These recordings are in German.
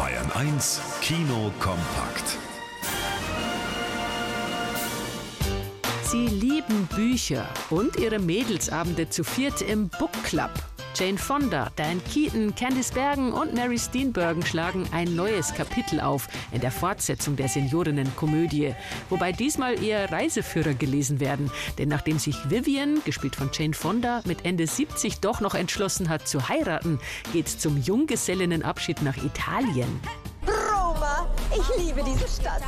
Bayern 1 Kino kompakt. Sie lieben Bücher und ihre Mädelsabende zu viert im Book Club. Jane Fonda, Diane Keaton, Candice Bergen und Mary Steenburgen schlagen ein neues Kapitel auf in der Fortsetzung der Seniorinnenkomödie. Wobei diesmal eher Reiseführer gelesen werden. Denn nachdem sich Vivian, gespielt von Jane Fonda, mit Ende 70 doch noch entschlossen hat zu heiraten, geht's zum Junggesellinnenabschied nach Italien. Roma, ich liebe diese Stadt.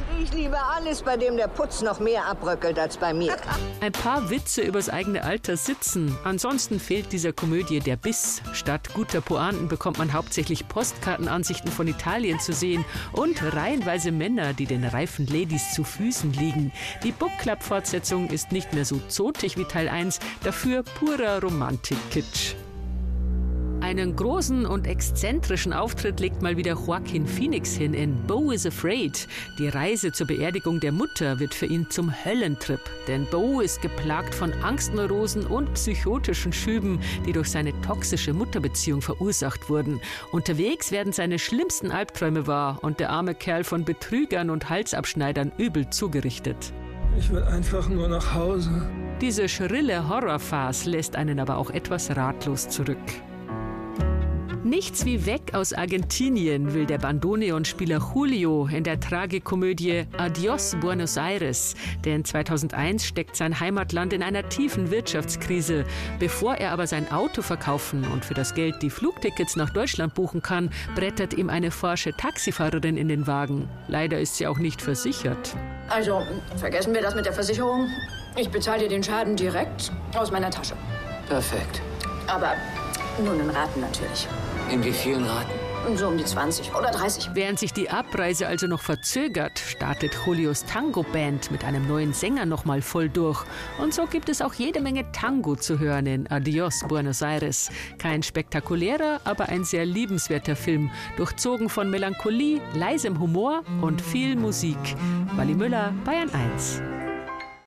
Und ich liebe alles, bei dem der Putz noch mehr abbröckelt als bei mir. Ein paar Witze übers eigene Alter sitzen. Ansonsten fehlt dieser Komödie der Biss. Statt guter Pointen bekommt man hauptsächlich Postkartenansichten von Italien zu sehen und reihenweise Männer, die den reifen Ladies zu Füßen liegen. Die Book Club Fortsetzung ist nicht mehr so zotig wie Teil 1, dafür purer Romantik-Kitsch. Einen großen und exzentrischen Auftritt legt mal wieder Joaquin Phoenix hin in Bo is Afraid. Die Reise zur Beerdigung der Mutter wird für ihn zum Höllentrip. Denn Bo ist geplagt von Angstneurosen und psychotischen Schüben, die durch seine toxische Mutterbeziehung verursacht wurden. Unterwegs werden seine schlimmsten Albträume wahr und der arme Kerl von Betrügern und Halsabschneidern übel zugerichtet. Ich will einfach nur nach Hause. Diese schrille Horrorfarce lässt einen aber auch etwas ratlos zurück. Nichts wie weg aus Argentinien will der Bandoneon-Spieler Julio in der Tragikomödie Adios Buenos Aires. Denn 2001 steckt sein Heimatland in einer tiefen Wirtschaftskrise. Bevor er aber sein Auto verkaufen und für das Geld die Flugtickets nach Deutschland buchen kann, brettert ihm eine forsche Taxifahrerin in den Wagen. Leider ist sie auch nicht versichert. Also, vergessen wir das mit der Versicherung. Ich bezahle dir den Schaden direkt aus meiner Tasche. Perfekt. Aber nur in Raten natürlich. In wie vielen Raten? So um die 20 oder 30. Während sich die Abreise also noch verzögert, startet Julios Tango Band mit einem neuen Sänger nochmal voll durch. Und so gibt es auch jede Menge Tango zu hören in Adios Buenos Aires. Kein spektakulärer, aber ein sehr liebenswerter Film, durchzogen von Melancholie, leisem Humor und viel Musik. Wally Müller, Bayern 1.